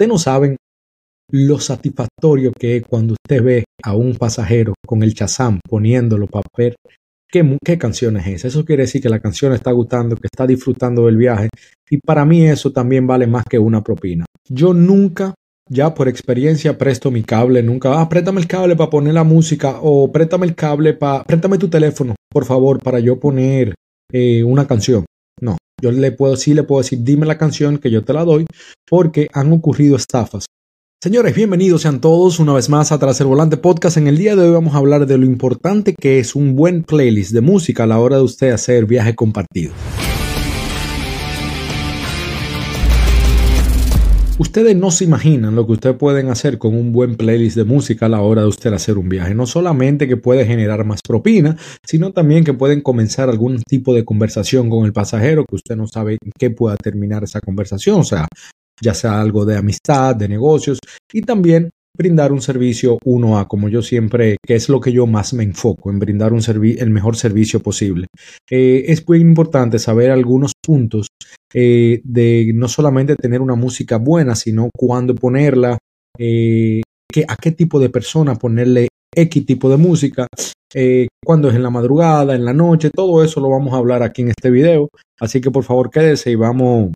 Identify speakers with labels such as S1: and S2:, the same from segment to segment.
S1: Ustedes no saben lo satisfactorio que es cuando usted ve a un pasajero con el chazam poniéndolo para ver qué, qué canción es esa. Eso quiere decir que la canción está gustando, que está disfrutando del viaje. Y para mí eso también vale más que una propina. Yo nunca ya por experiencia presto mi cable, nunca, ah, préstame el cable para poner la música o préstame el cable para, préstame tu teléfono, por favor, para yo poner eh, una canción. Yo le puedo, sí le puedo decir, dime la canción que yo te la doy, porque han ocurrido estafas. Señores, bienvenidos sean todos una vez más a Tras el Volante Podcast. En el día de hoy vamos a hablar de lo importante que es un buen playlist de música a la hora de usted hacer viaje compartido. Ustedes no se imaginan lo que ustedes pueden hacer con un buen playlist de música a la hora de usted hacer un viaje. No solamente que puede generar más propina, sino también que pueden comenzar algún tipo de conversación con el pasajero que usted no sabe en qué pueda terminar esa conversación. O sea, ya sea algo de amistad, de negocios y también brindar un servicio 1A, como yo siempre, que es lo que yo más me enfoco, en brindar un el mejor servicio posible. Eh, es muy importante saber algunos puntos eh, de no solamente tener una música buena, sino cuándo ponerla, eh, a qué tipo de persona ponerle X tipo de música, eh, cuándo es en la madrugada, en la noche, todo eso lo vamos a hablar aquí en este video. Así que por favor quédese y vamos,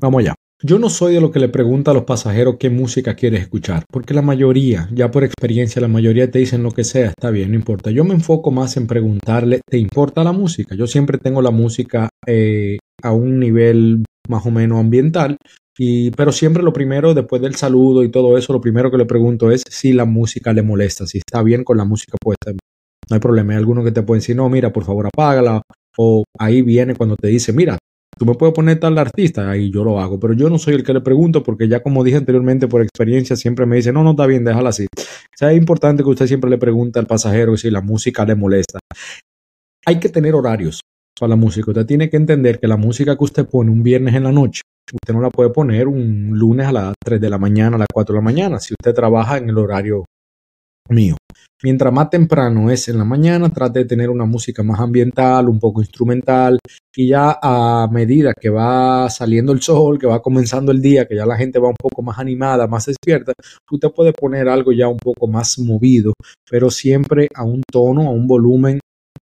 S1: vamos allá. Yo no soy de lo que le pregunta a los pasajeros qué música quieres escuchar, porque la mayoría, ya por experiencia, la mayoría te dicen lo que sea, está bien, no importa. Yo me enfoco más en preguntarle, ¿te importa la música? Yo siempre tengo la música eh, a un nivel más o menos ambiental, y, pero siempre lo primero, después del saludo y todo eso, lo primero que le pregunto es si la música le molesta, si está bien con la música puesta. No hay problema, hay algunos que te pueden decir, no, mira, por favor apágala, o ahí viene cuando te dice, mira, tú me puedes poner tal artista, ahí yo lo hago, pero yo no soy el que le pregunto porque ya como dije anteriormente por experiencia siempre me dice, no, no está bien, déjala así. O sea, es importante que usted siempre le pregunte al pasajero si la música le molesta. Hay que tener horarios para la música. Usted tiene que entender que la música que usted pone un viernes en la noche, usted no la puede poner un lunes a las 3 de la mañana, a las 4 de la mañana, si usted trabaja en el horario mío. Mientras más temprano es en la mañana, trate de tener una música más ambiental, un poco instrumental, y ya a medida que va saliendo el sol, que va comenzando el día, que ya la gente va un poco más animada, más despierta, usted puede poner algo ya un poco más movido, pero siempre a un tono, a un volumen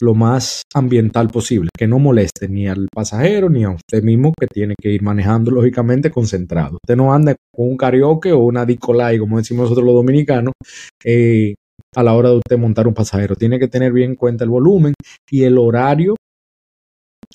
S1: lo más ambiental posible, que no moleste ni al pasajero ni a usted mismo que tiene que ir manejando lógicamente concentrado. Usted no anda con un karaoke o una dicolay, como decimos nosotros los dominicanos, eh, a la hora de usted montar un pasajero. Tiene que tener bien en cuenta el volumen y el horario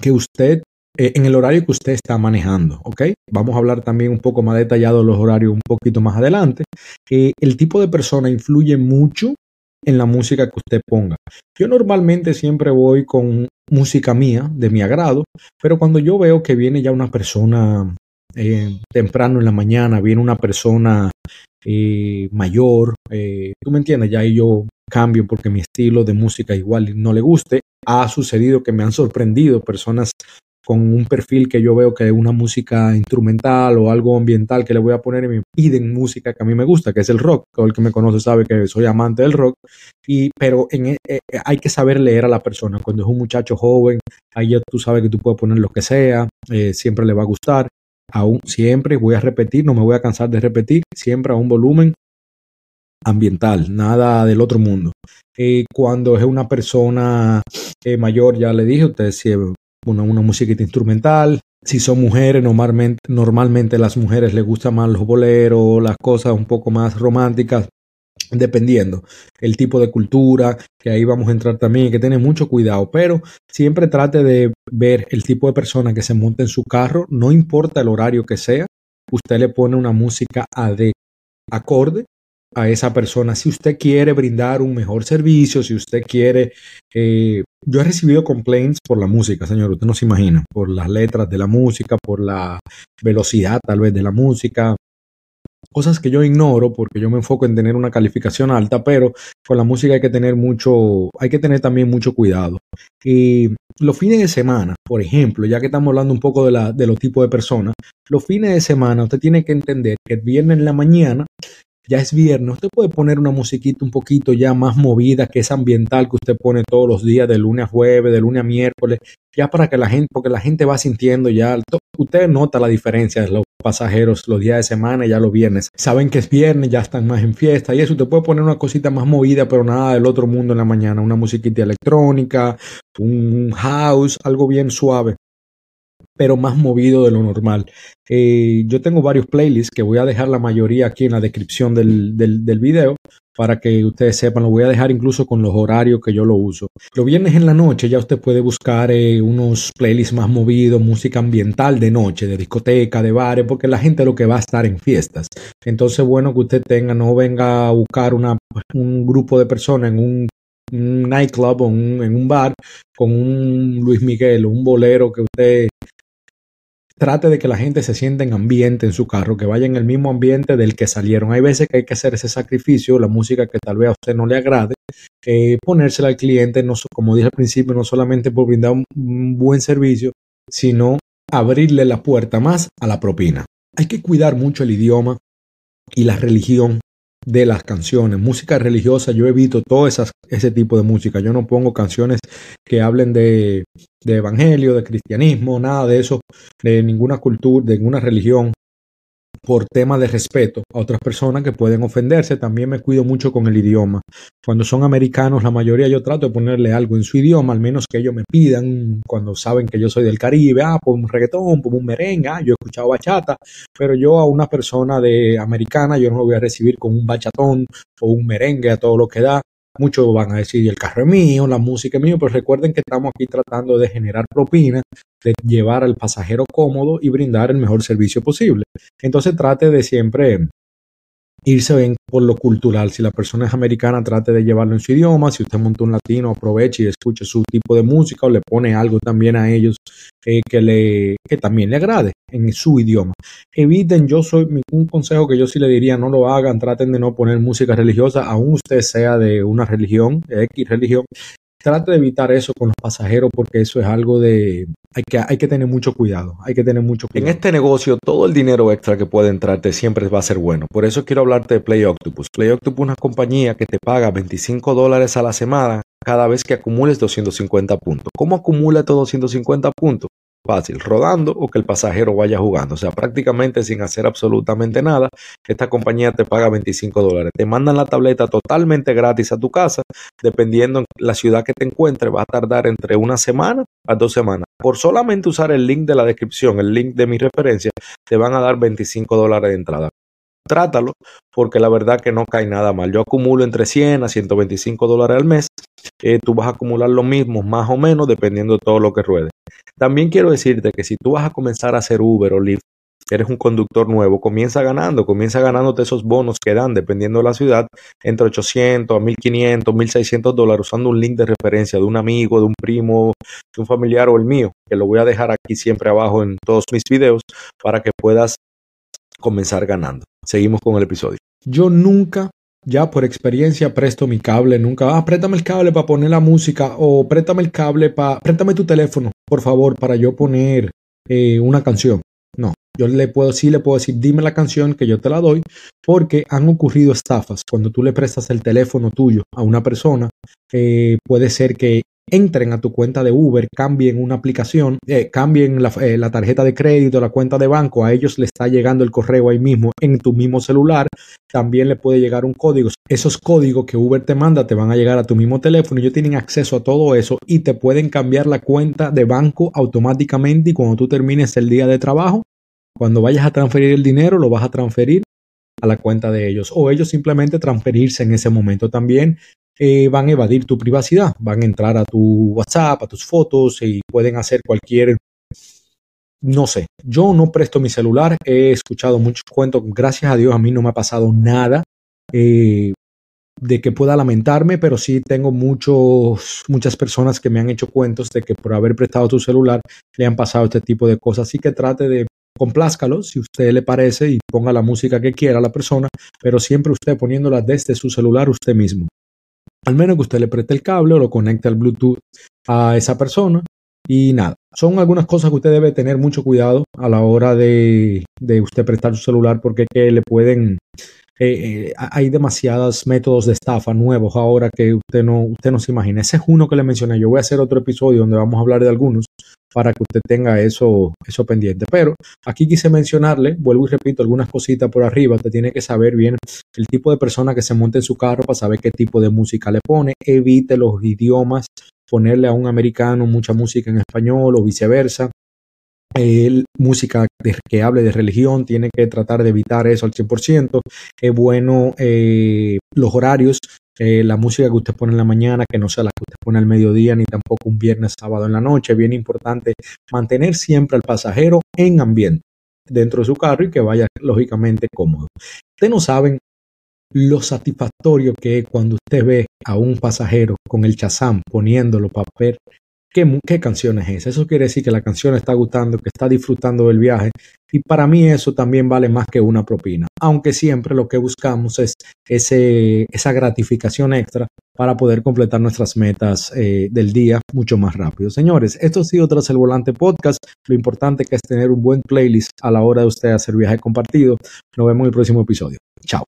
S1: que usted, eh, en el horario que usted está manejando, ¿ok? Vamos a hablar también un poco más detallado de los horarios un poquito más adelante. Eh, el tipo de persona influye mucho en la música que usted ponga. Yo normalmente siempre voy con música mía, de mi agrado, pero cuando yo veo que viene ya una persona eh, temprano en la mañana, viene una persona eh, mayor, eh, tú me entiendes, ya ahí yo cambio porque mi estilo de música igual no le guste. Ha sucedido que me han sorprendido personas con un perfil que yo veo que es una música instrumental o algo ambiental que le voy a poner y me piden música que a mí me gusta, que es el rock. Todo el que me conoce sabe que soy amante del rock. Y, pero en, eh, eh, hay que saber leer a la persona. Cuando es un muchacho joven, ahí ya tú sabes que tú puedes poner lo que sea, eh, siempre le va a gustar. Aún siempre voy a repetir, no me voy a cansar de repetir, siempre a un volumen ambiental, nada del otro mundo. cuando es una persona mayor, ya le dije, usted si una, una musiquita instrumental. Si son mujeres, normalmente, normalmente las mujeres les gustan más los boleros, las cosas un poco más románticas, dependiendo el tipo de cultura, que ahí vamos a entrar también, que tener mucho cuidado, pero siempre trate de ver el tipo de persona que se monta en su carro, no importa el horario que sea, usted le pone una música de acorde a esa persona. Si usted quiere brindar un mejor servicio, si usted quiere... Eh, yo he recibido complaints por la música, señor, usted no se imagina, por las letras de la música, por la velocidad tal vez de la música, cosas que yo ignoro porque yo me enfoco en tener una calificación alta, pero con la música hay que tener mucho, hay que tener también mucho cuidado. Y los fines de semana, por ejemplo, ya que estamos hablando un poco de, la, de los tipos de personas, los fines de semana usted tiene que entender que el viernes en la mañana ya es viernes, usted puede poner una musiquita un poquito ya más movida, que es ambiental, que usted pone todos los días, de lunes a jueves, de lunes a miércoles, ya para que la gente, porque la gente va sintiendo ya, usted nota la diferencia pasajeros los días de semana, ya los viernes. Saben que es viernes, ya están más en fiesta y eso. Te puede poner una cosita más movida, pero nada del otro mundo en la mañana. Una musiquita electrónica, un house, algo bien suave pero más movido de lo normal. Eh, yo tengo varios playlists que voy a dejar la mayoría aquí en la descripción del, del, video para que ustedes sepan, lo voy a dejar incluso con los horarios que yo lo uso. Los viernes en la noche ya usted puede buscar eh, unos playlists más movidos, música ambiental de noche, de discoteca, de bares, porque la gente lo que va a estar en fiestas. Entonces, bueno que usted tenga, no venga a buscar una, un grupo de personas en un nightclub o en un bar con un Luis Miguel o un bolero que usted trate de que la gente se sienta en ambiente en su carro, que vaya en el mismo ambiente del que salieron. Hay veces que hay que hacer ese sacrificio, la música que tal vez a usted no le agrade, ponérsela al cliente, no, como dije al principio, no solamente por brindar un buen servicio, sino abrirle la puerta más a la propina. Hay que cuidar mucho el idioma y la religión de las canciones. Música religiosa, yo evito todo esas, ese tipo de música. Yo no pongo canciones que hablen de, de evangelio, de cristianismo, nada de eso, de ninguna cultura, de ninguna religión por tema de respeto a otras personas que pueden ofenderse. También me cuido mucho con el idioma. Cuando son americanos, la mayoría yo trato de ponerle algo en su idioma, al menos que ellos me pidan cuando saben que yo soy del Caribe, ah, por un reggaetón, por un merengue, ah, yo he escuchado bachata, pero yo a una persona de americana yo no lo voy a recibir con un bachatón o un merengue a todo lo que da. Muchos van a decir, el carro es mío, la música es mío, pero recuerden que estamos aquí tratando de generar propina, de llevar al pasajero cómodo y brindar el mejor servicio posible. Entonces trate de siempre irse por lo cultural. Si la persona es americana, trate de llevarlo en su idioma. Si usted monta un latino, aproveche y escuche su tipo de música o le pone algo también a ellos eh, que, le, que también le agrade en su idioma. Eviten, yo soy un consejo que yo sí le diría, no lo hagan, traten de no poner música religiosa, aun usted sea de una religión, X religión, trate de evitar eso con los pasajeros porque eso es algo de... Hay que, hay que tener mucho cuidado, hay que tener mucho cuidado. En este negocio, todo el dinero extra que puede entrarte siempre va a ser bueno. Por eso quiero hablarte de Play Octopus. Play Octopus es una compañía que te paga 25 dólares a la semana cada vez que acumules 250 puntos. ¿Cómo acumula estos 250 puntos? Fácil, rodando o que el pasajero vaya jugando. O sea, prácticamente sin hacer absolutamente nada, esta compañía te paga 25 dólares. Te mandan la tableta totalmente gratis a tu casa, dependiendo la ciudad que te encuentres, va a tardar entre una semana a dos semanas. Por solamente usar el link de la descripción, el link de mi referencia, te van a dar 25 dólares de entrada trátalo, porque la verdad que no cae nada mal. Yo acumulo entre 100 a 125 dólares al mes. Eh, tú vas a acumular lo mismo, más o menos, dependiendo de todo lo que ruede. También quiero decirte que si tú vas a comenzar a hacer Uber o Lyft, eres un conductor nuevo, comienza ganando, comienza ganándote esos bonos que dan, dependiendo de la ciudad, entre 800 a 1500, 1600 dólares, usando un link de referencia de un amigo, de un primo, de un familiar o el mío, que lo voy a dejar aquí siempre abajo en todos mis videos para que puedas comenzar ganando. Seguimos con el episodio. Yo nunca, ya por experiencia, presto mi cable, nunca, ah, préstame el cable para poner la música o préstame el cable para, préstame tu teléfono, por favor, para yo poner eh, una canción. No, yo le puedo, sí le puedo decir, dime la canción que yo te la doy, porque han ocurrido estafas. Cuando tú le prestas el teléfono tuyo a una persona, eh, puede ser que entren a tu cuenta de Uber, cambien una aplicación, eh, cambien eh, la, tarjeta de crédito, la cuenta de banco, a ellos le está llegando el correo ahí mismo en tu mismo celular, también le puede llegar un código. Esos códigos que Uber te manda te van a llegar a tu mismo teléfono, ellos tienen acceso a todo eso y te pueden cambiar la cuenta de banco automáticamente y cuando tú termines el día de trabajo, cuando vayas a transferir el dinero, lo vas a transferir a la cuenta de ellos o ellos simplemente transferirse en ese momento también eh, van a evadir tu privacidad, van a entrar a tu WhatsApp, a tus fotos y pueden hacer cualquier, no sé, yo no presto mi celular, he escuchado muchos cuentos, gracias a Dios a mí no me ha pasado nada eh, de que pueda lamentarme, pero sí tengo muchos, muchas personas que me han hecho cuentos de que por haber prestado tu celular le han pasado este tipo de cosas, así que trate de complázcalo si usted le parece y ponga la música que quiera a la persona, pero siempre usted poniéndola desde su celular usted mismo. Al menos que usted le preste el cable o lo conecte al Bluetooth a esa persona. Y nada, son algunas cosas que usted debe tener mucho cuidado a la hora de, de usted prestar su celular porque que le pueden eh, hay demasiados métodos de estafa nuevos ahora que usted no, usted no se imagina. Ese es uno que le mencioné. Yo voy a hacer otro episodio donde vamos a hablar de algunos para que usted tenga eso, eso pendiente. Pero aquí quise mencionarle, vuelvo y repito, algunas cositas por arriba. Usted tiene que saber bien el tipo de persona que se monta en su carro para saber qué tipo de música le pone. Evite los idiomas, ponerle a un americano mucha música en español o viceversa. Música que hable de religión, tiene que tratar de evitar eso al 100%. Es bueno eh, los horarios, eh, la música que usted pone en la mañana, que no sea la que usted pone al mediodía, ni tampoco un viernes, sábado en la noche. Bien importante mantener siempre al pasajero en ambiente dentro de su carro y que vaya lógicamente cómodo. Ustedes no saben lo satisfactorio que es cuando usted ve a un pasajero con el chazam poniéndolo para ver ¿Qué, ¿Qué, canción es esa? Eso quiere decir que la canción está gustando, que está disfrutando del viaje. Y para mí eso también vale más que una propina. Aunque siempre lo que buscamos es esa gratificación extra para poder completar nuestras metas eh, del día mucho más rápido. Señores, esto ha sido Tras el Volante Podcast. Lo importante que es tener un buen playlist a la hora de usted hacer viaje compartido. Nos vemos en el próximo episodio. Chao.